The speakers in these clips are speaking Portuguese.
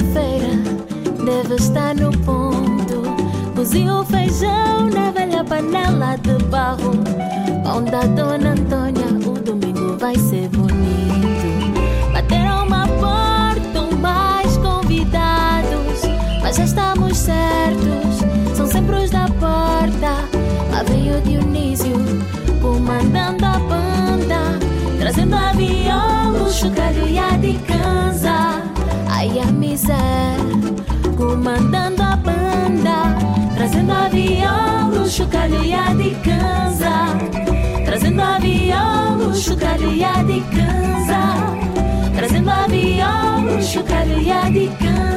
Sexta-feira deve estar no ponto Cozinho feijão na velha panela de barro Pão da Dona Antônia, o domingo vai ser bonito. Bateram uma porta, mais convidados, mas já estamos certos, são sempre os da porta. Lá veio o Dionísio, comandando a banda, trazendo a viola, o chocalho e a de cansa. Ai, a miséria, comandando a banda, trazendo a viola, o chocalho e a de cansa. Trazendo a viola, o chocalho e a de cansa Trazendo a viola, o chocalho e a de cansa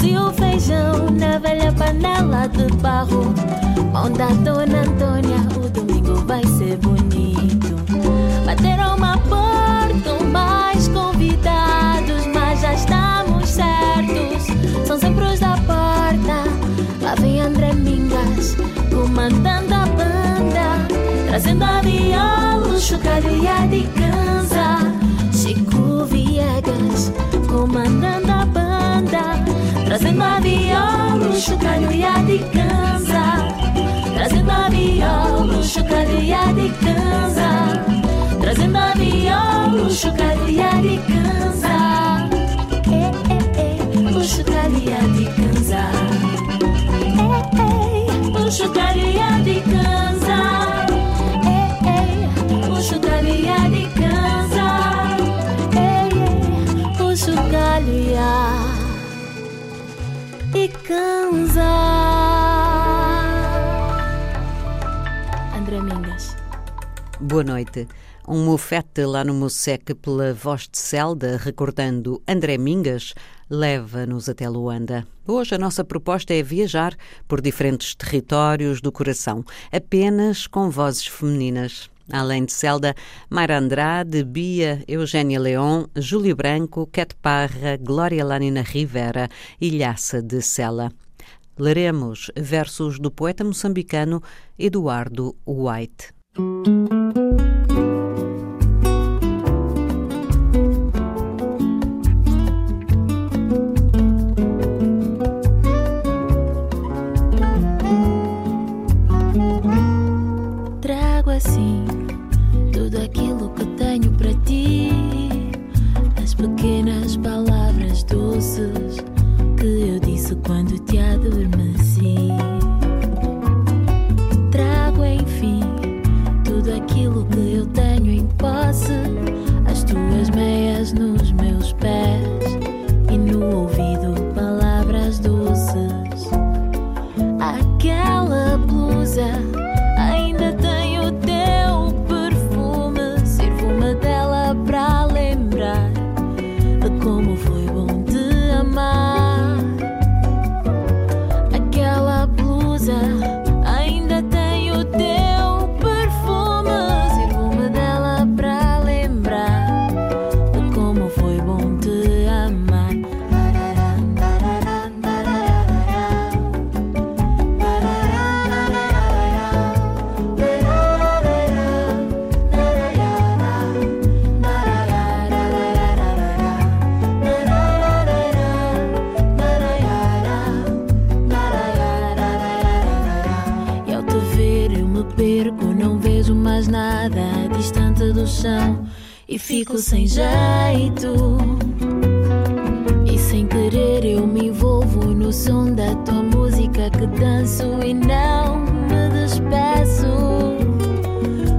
Cozi o feijão na velha panela de barro. Mão da Dona Antônia, o domingo vai ser bonito. Bateram uma porta, mais convidados Mas já estamos certos, são sempre os da porta. Lá vem André Mingas, comandando a banda Trazendo a viola, chocalho e a de cansa. Chico Viegas, comandando a banda Trazendo a viola, o chocalho e a de cansa Trazendo a viola, o chocalho e a de cansa Trazendo a viola, o chocalho e a de cansa eh, eh, o chocalho e a de cansa Eh, eh, o chocalho e a de cansa Eh, eh, o chocalho e a de cansa Eh, eh, o chocalho e a de cansa André Mingas Boa noite. Um mofete lá no Moseque pela voz de Celda, recordando André Mingas, leva-nos até Luanda. Hoje a nossa proposta é viajar por diferentes territórios do coração, apenas com vozes femininas. Além de Celda, Mayra Andrade, Bia, Eugénia Leon, Júlio Branco, Cat Parra, Glória Lanina Rivera e de Sela. Leremos versos do poeta moçambicano Eduardo White. Fico sem jeito. E sem querer eu me envolvo no som da tua música que danço e não me despeço.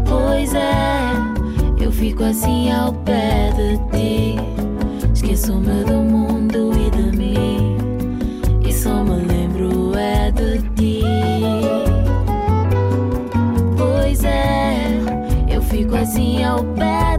Pois é, eu fico assim ao pé de ti. Esqueço-me do mundo e de mim. Assim ao pé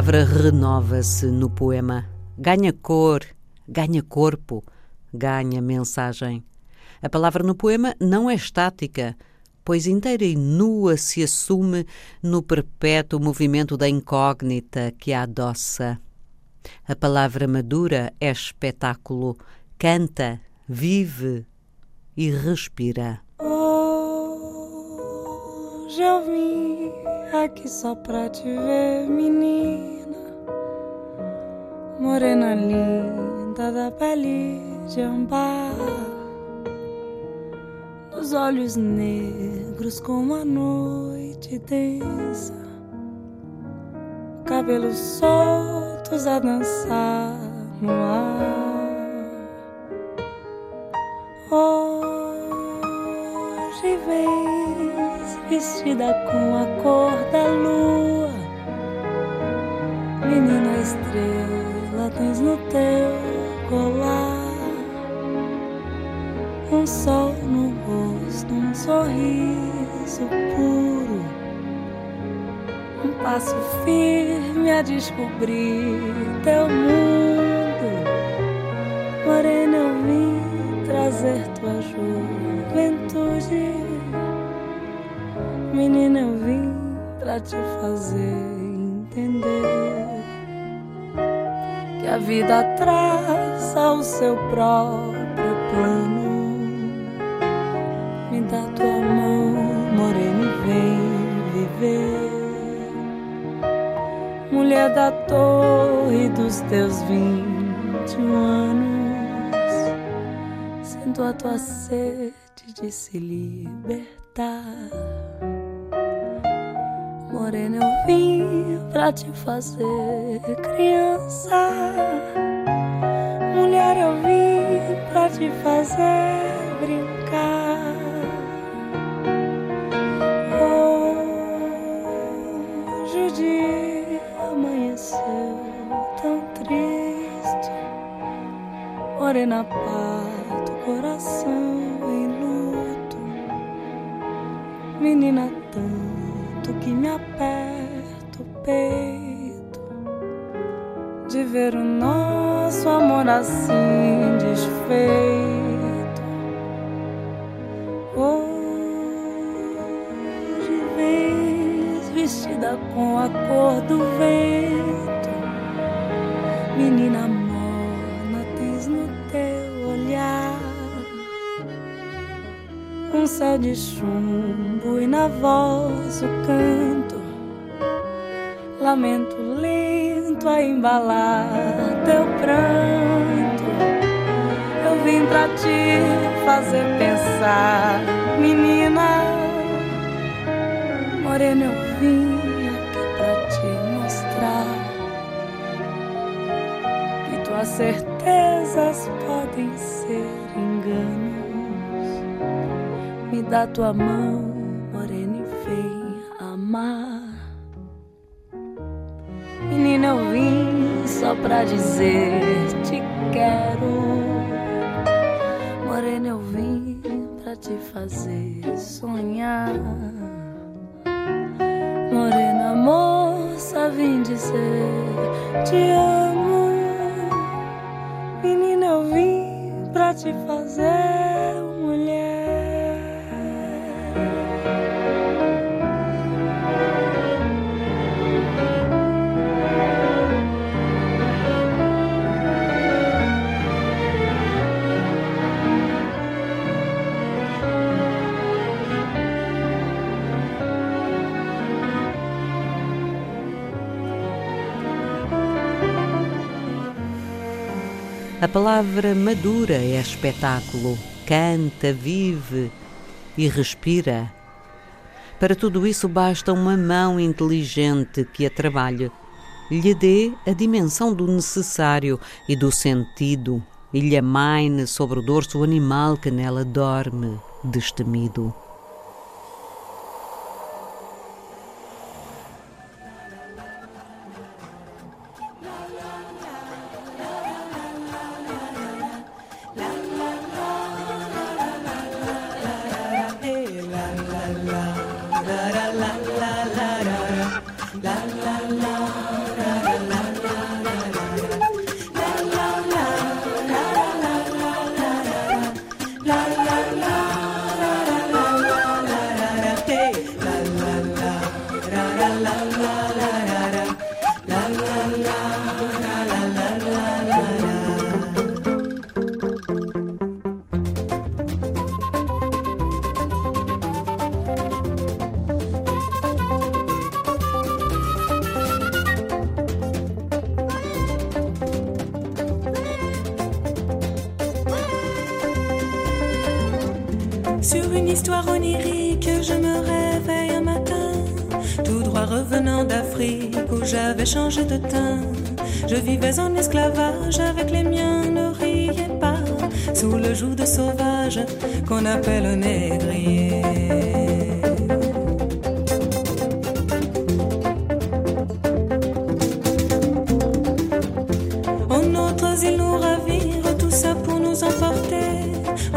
palavra renova-se no poema, ganha cor, ganha corpo, ganha mensagem. A palavra no poema não é estática, pois inteira e nua se assume no perpétuo movimento da incógnita que a adoça. A palavra madura é espetáculo, canta, vive e respira. Oh, já vim aqui só pra te ver, menina. Morena linda da pele de ambar, dos olhos negros como a noite densa, cabelos soltos a dançar no ar. Hoje vens vestida com a cor da lua, menina estrela tens no teu colar um sol no rosto, um sorriso puro, um passo firme a descobrir teu mundo. Morena, eu vim trazer menina, eu vim pra te fazer entender que a vida traça o seu próprio plano. Me dá tua mão, morena, e vem viver. Mulher da torre dos teus vinte anos, sinto a tua sede de se libertar. Morena, eu vim pra te fazer criança. Mulher, eu vim pra te fazer brincar. Hoje o dia amanheceu tão triste. Morena, parto coração em luto. Menina, tanto que me o peito de ver o nosso amor assim desfeito. Hoje vens vestida com a cor do vento, menina morna, tens no teu olhar um céu de chumbo e na voz o canto, lamento lento a embalar teu pranto. Eu vim pra te fazer pensar, menina. Morena, eu vim aqui pra te mostrar que tuas certezas podem ser enganos. Me dá tua mão, pra dizer te quero. Morena, eu vim pra te fazer sonhar. Morena, moça, vim dizer te amo. Menina, eu vim pra te fazer A palavra madura é espetáculo, canta, vive e respira. Para tudo isso basta uma mão inteligente que a trabalhe, lhe dê a dimensão do necessário e do sentido e lhe amaine sobre o dorso o animal que nela dorme, destemido.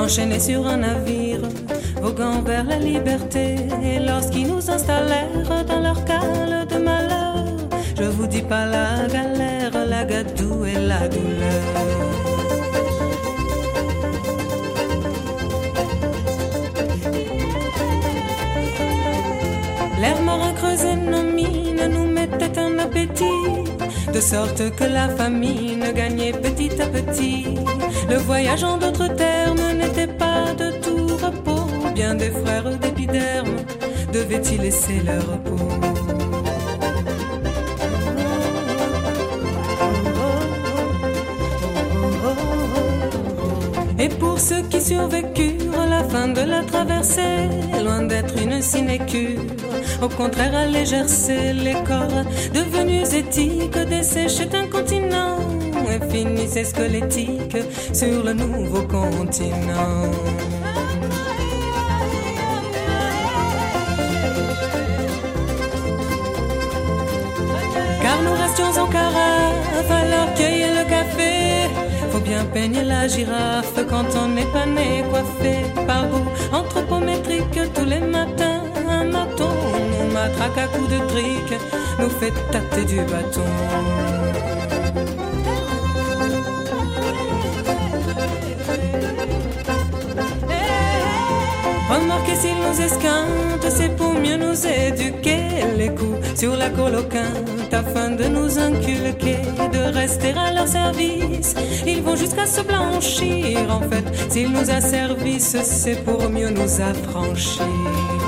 Enchaînés sur un navire, voguant vers la liberté. Et lorsqu'ils nous installèrent dans leur cale de malheur, je vous dis pas la galère, la gadoue et la douleur. de sorte que la famille ne gagnait petit à petit. Le voyage en d'autres termes n'était pas de tout repos. Bien des frères d'épiderme devaient-ils laisser leur repos. Et pour ceux qui survécurent à la fin de la traversée, loin d'être une sinécure, au contraire, alléger les corps devenus éthiques, desséchait un continent et finissait squelettique sur le nouveau continent. Car nous restions en carafe alors cueillir le café. Faut bien peigner la girafe quand on n'est pas né coiffé par goût anthropométrique tous les matins. Matraque à coups de trique, nous fait tâter du bâton. Remarquez s'ils nous esquintent, c'est pour mieux nous éduquer. Les coups sur la coloquinte afin de nous inculquer, de rester à leur service. Ils vont jusqu'à se blanchir. En fait, s'ils nous asservissent, c'est pour mieux nous affranchir.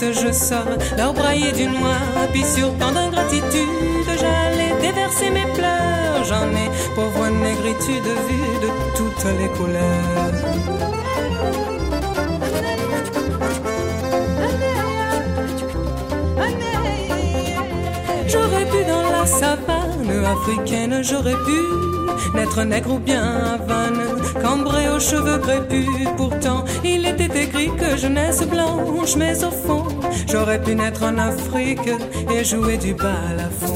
Je sors leur brailler du noir. Puis sur tant d'ingratitude, j'allais déverser mes pleurs. J'en ai pauvre négritude vue de toutes les couleurs. J'aurais pu dans la savane africaine, j'aurais pu naître nègre ou bien cambré aux cheveux crépus. Pourtant, il était écrit que jeunesse blanche, mais au fond, j'aurais pu naître en Afrique et jouer du balafon. La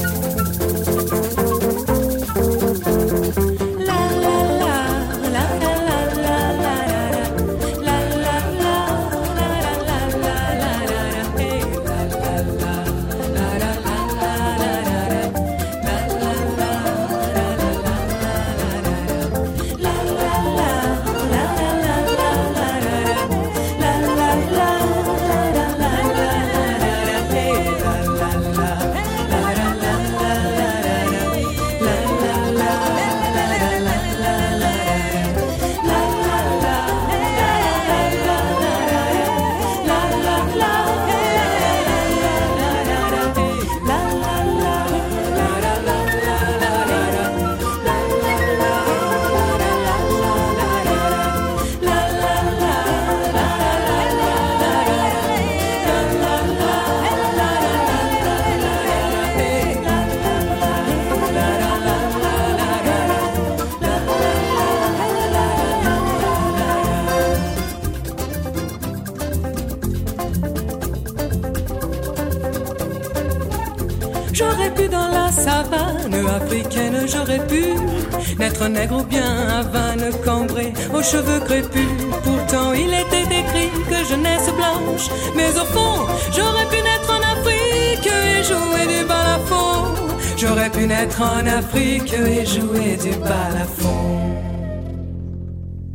Pu naître en Afrique et jouer du balafon.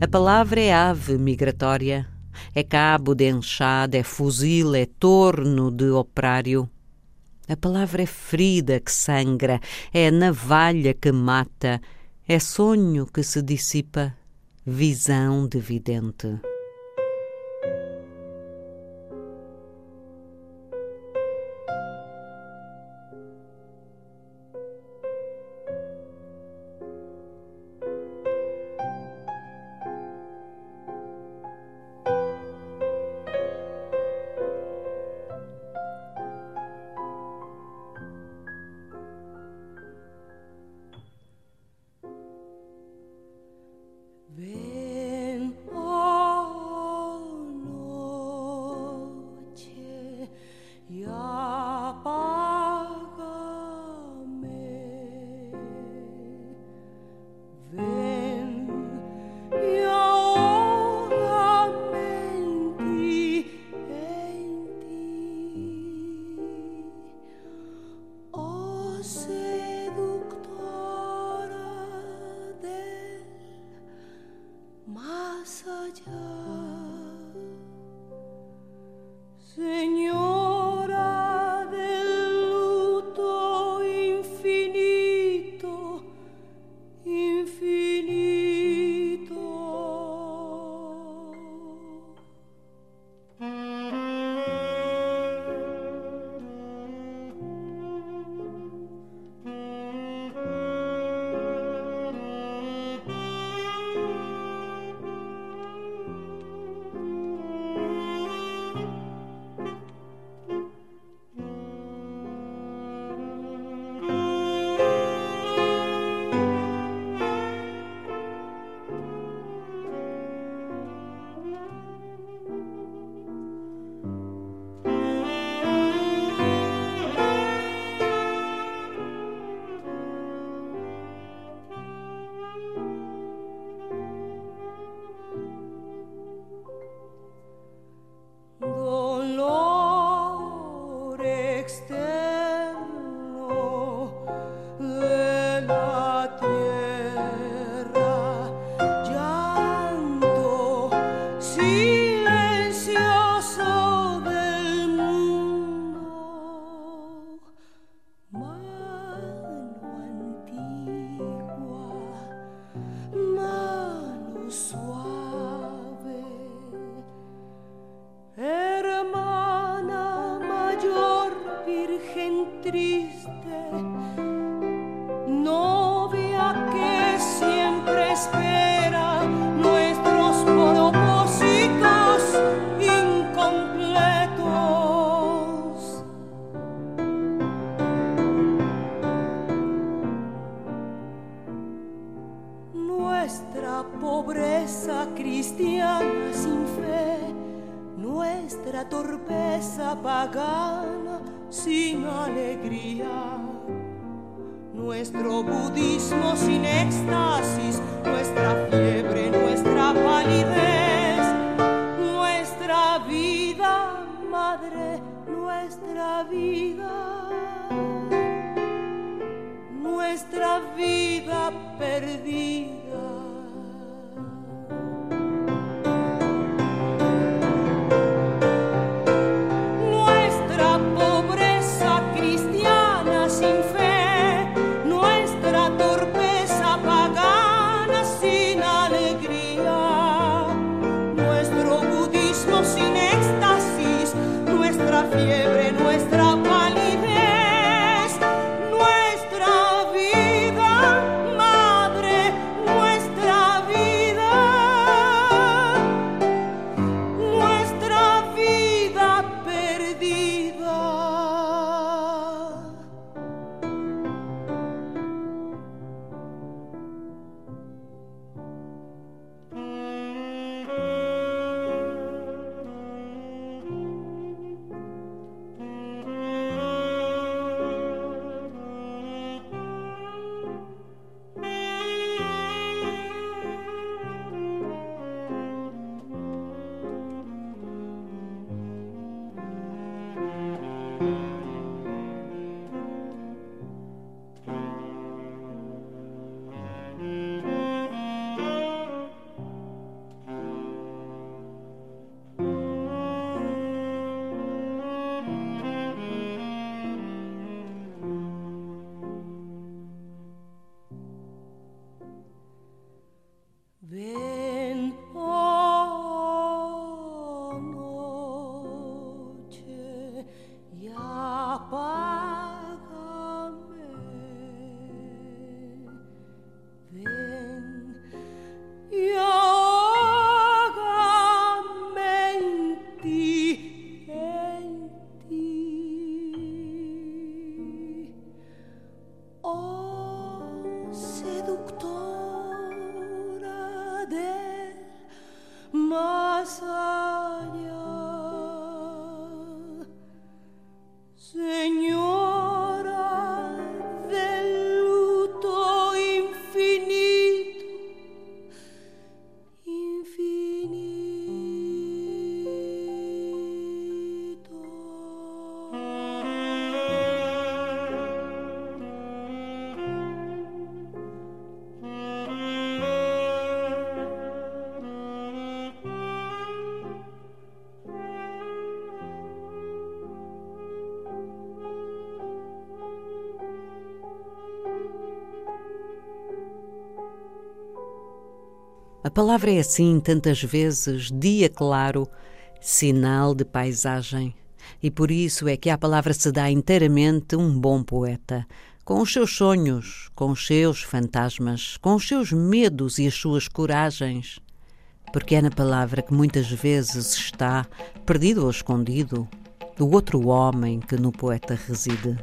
A palavra é ave migratória, é cabo de enxada, é fuzil, é torno de operário. A palavra é ferida que sangra, é navalha que mata, é sonho que se dissipa, visão de vidente. nuestra vida perdida. Palavra é assim tantas vezes, dia claro, sinal de paisagem. E por isso é que à palavra se dá inteiramente um bom poeta, com os seus sonhos, com os seus fantasmas, com os seus medos e as suas coragens. Porque é na palavra que muitas vezes está, perdido ou escondido, do outro homem que no poeta reside.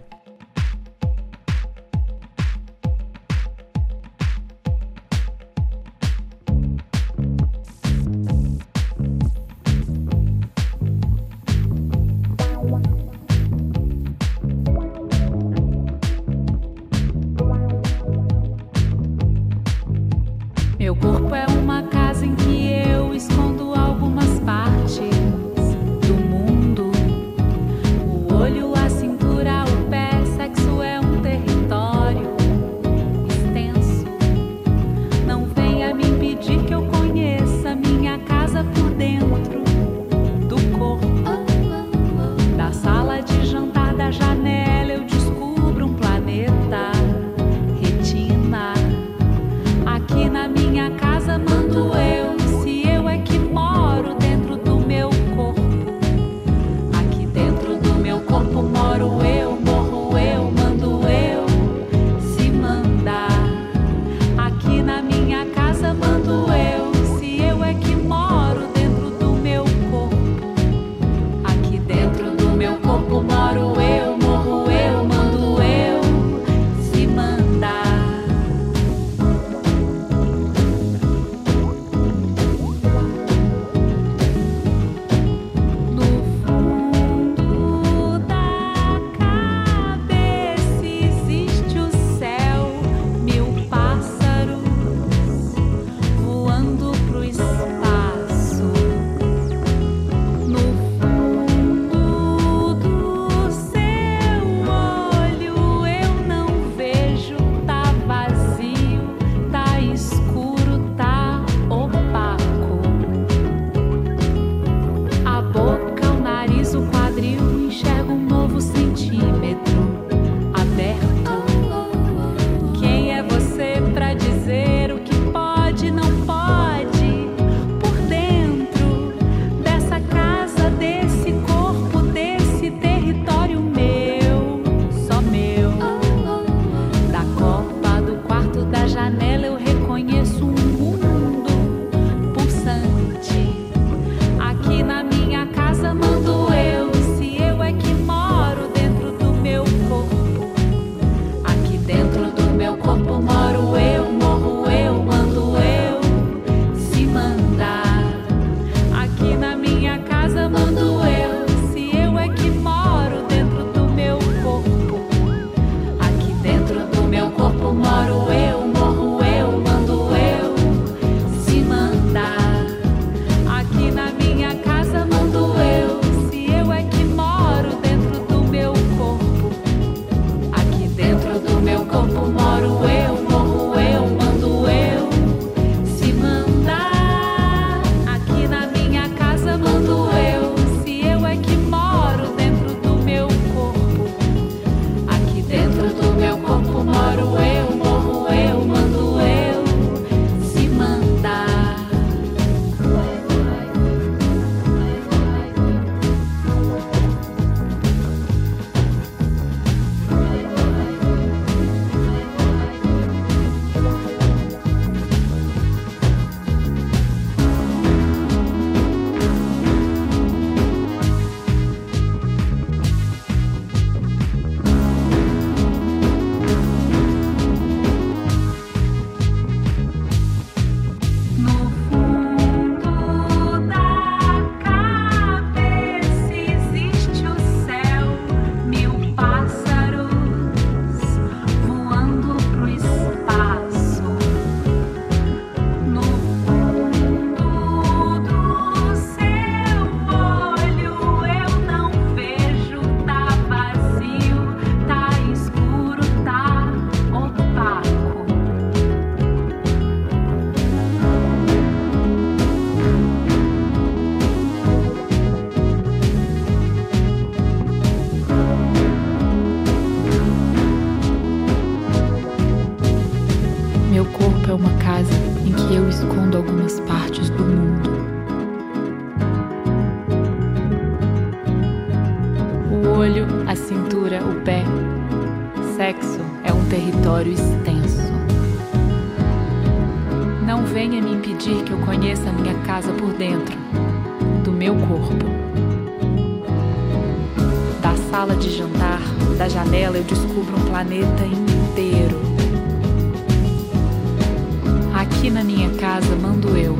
Aqui na minha casa mando eu,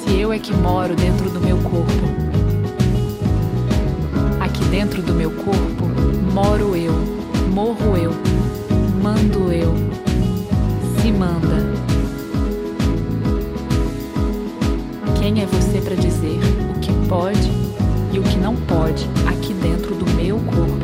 se eu é que moro dentro do meu corpo. Aqui dentro do meu corpo moro eu, morro eu, mando eu, se manda. Quem é você para dizer o que pode e o que não pode aqui dentro do meu corpo?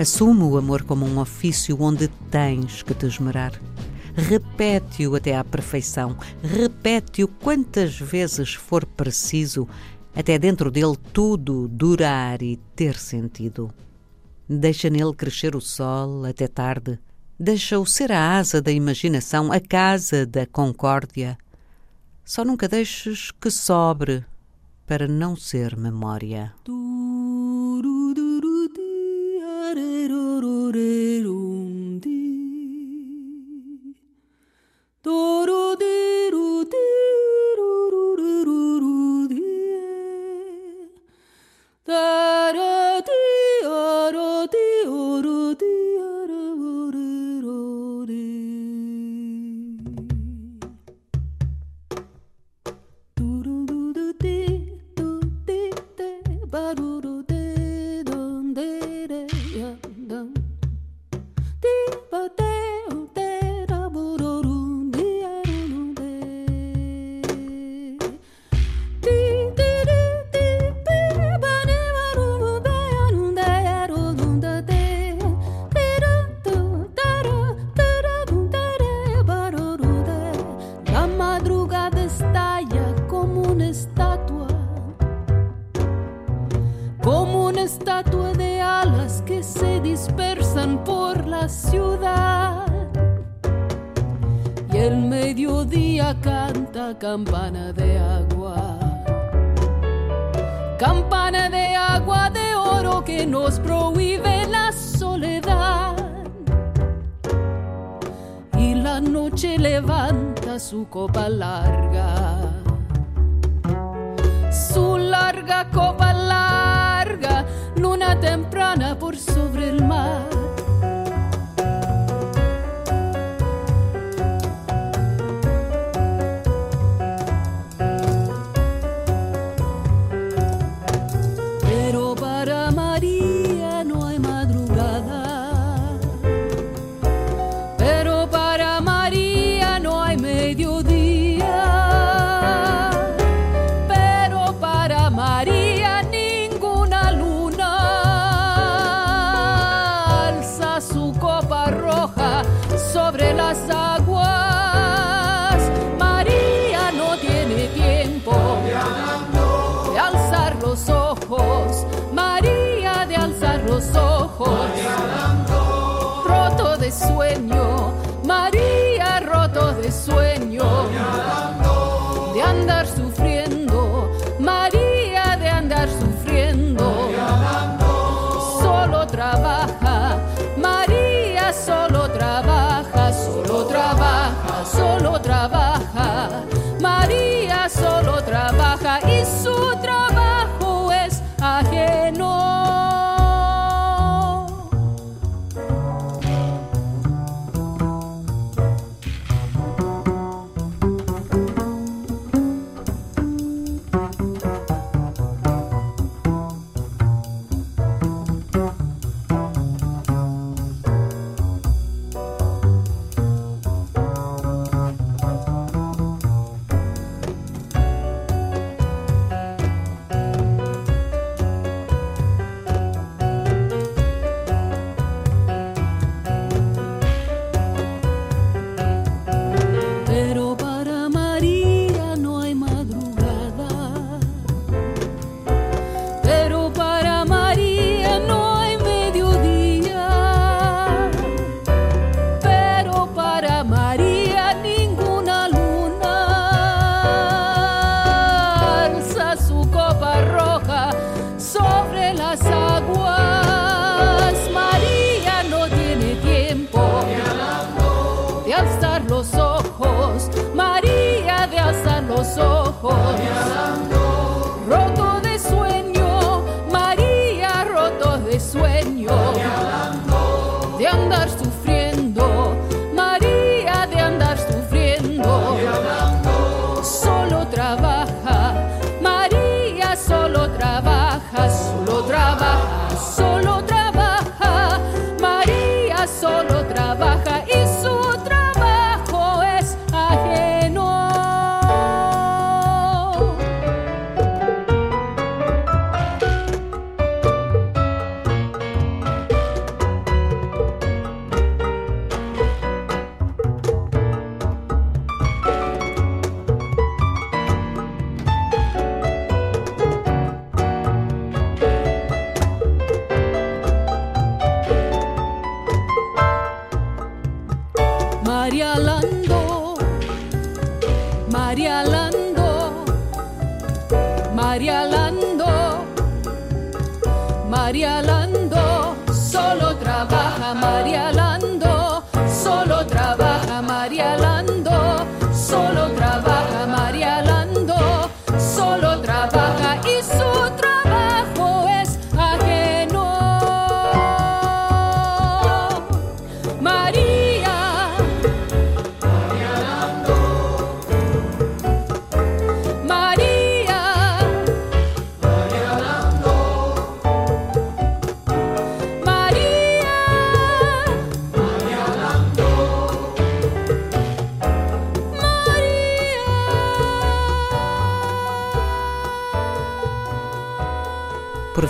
Assume o amor como um ofício onde tens que te esmerar. Repete-o até à perfeição. Repete-o quantas vezes for preciso, até dentro dele tudo durar e ter sentido. Deixa nele crescer o sol até tarde. Deixa-o ser a asa da imaginação, a casa da concórdia. Só nunca deixes que sobre para não ser memória. da da campana de agua, campana de agua de oro que nos prohíbe la soledad y la noche levanta su copa larga. Hosanna.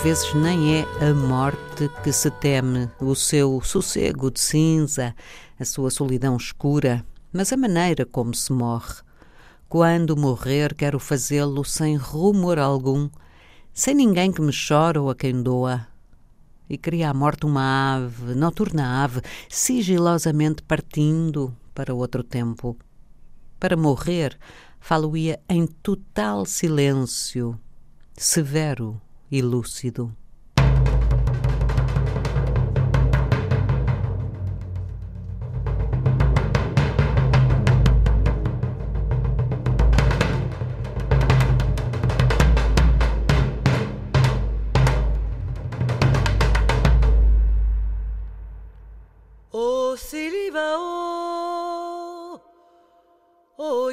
Vezes nem é a morte que se teme, o seu sossego de cinza, a sua solidão escura, mas a maneira como se morre. Quando morrer, quero fazê-lo sem rumor algum, sem ninguém que me chore ou a quem doa. E queria a morte uma ave, noturna ave, sigilosamente partindo para outro tempo. Para morrer, falo-ia em total silêncio, severo e lúcido. O Siliva, o o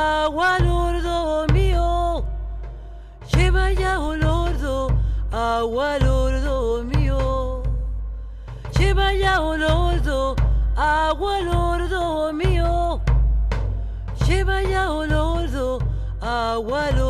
agua lordo mío. Lleva ya olordo, agua lordo mío. Lleva ya olordo, agua lordo mío. Lleva ya olordo, agua lordo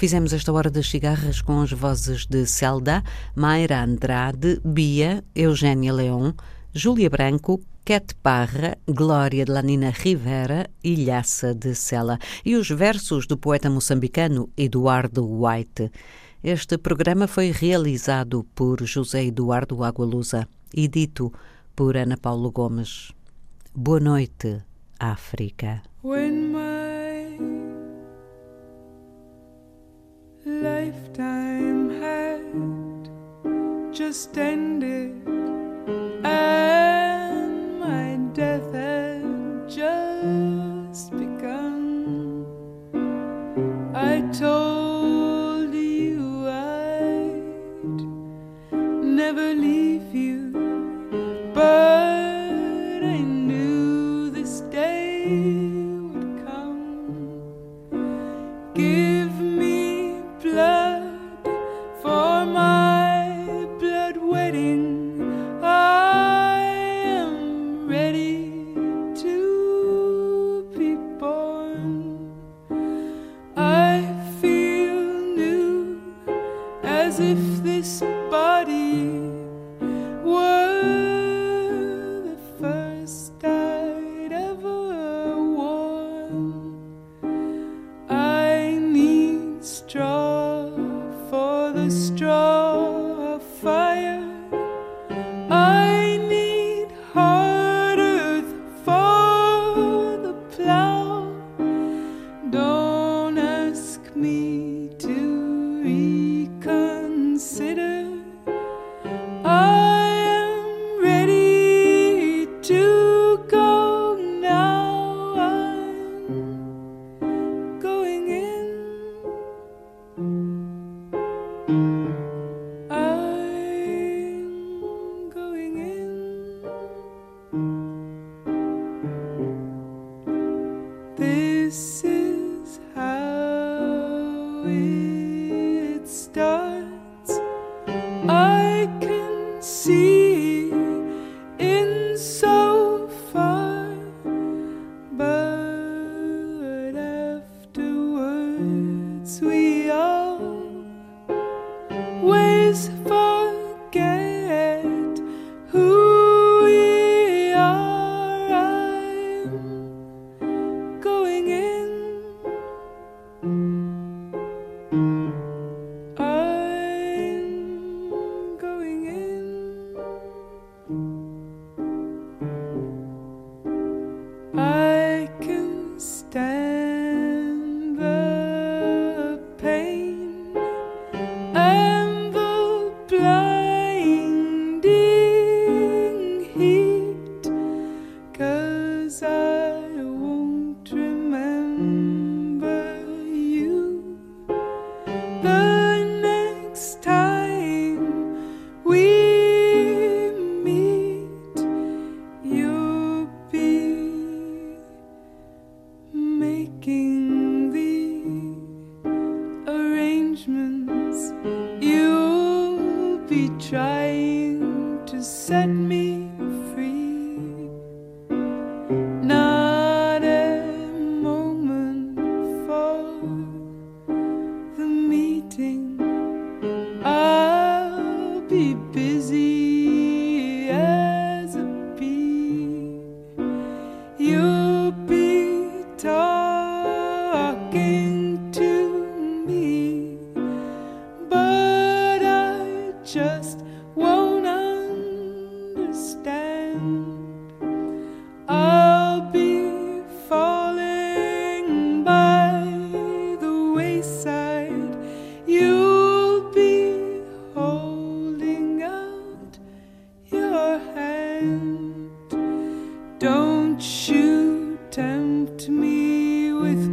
Fizemos esta hora das cigarras com as vozes de Celda, Mayra Andrade, Bia, Eugénia Leon, Júlia Branco, Cat Parra, Glória de Lanina Rivera e de Sela e os versos do poeta moçambicano Eduardo White. Este programa foi realizado por José Eduardo Agualusa e dito por Ana Paulo Gomes. Boa noite, África. Lifetime had just ended and my death had just begun, I told me with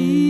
Mm.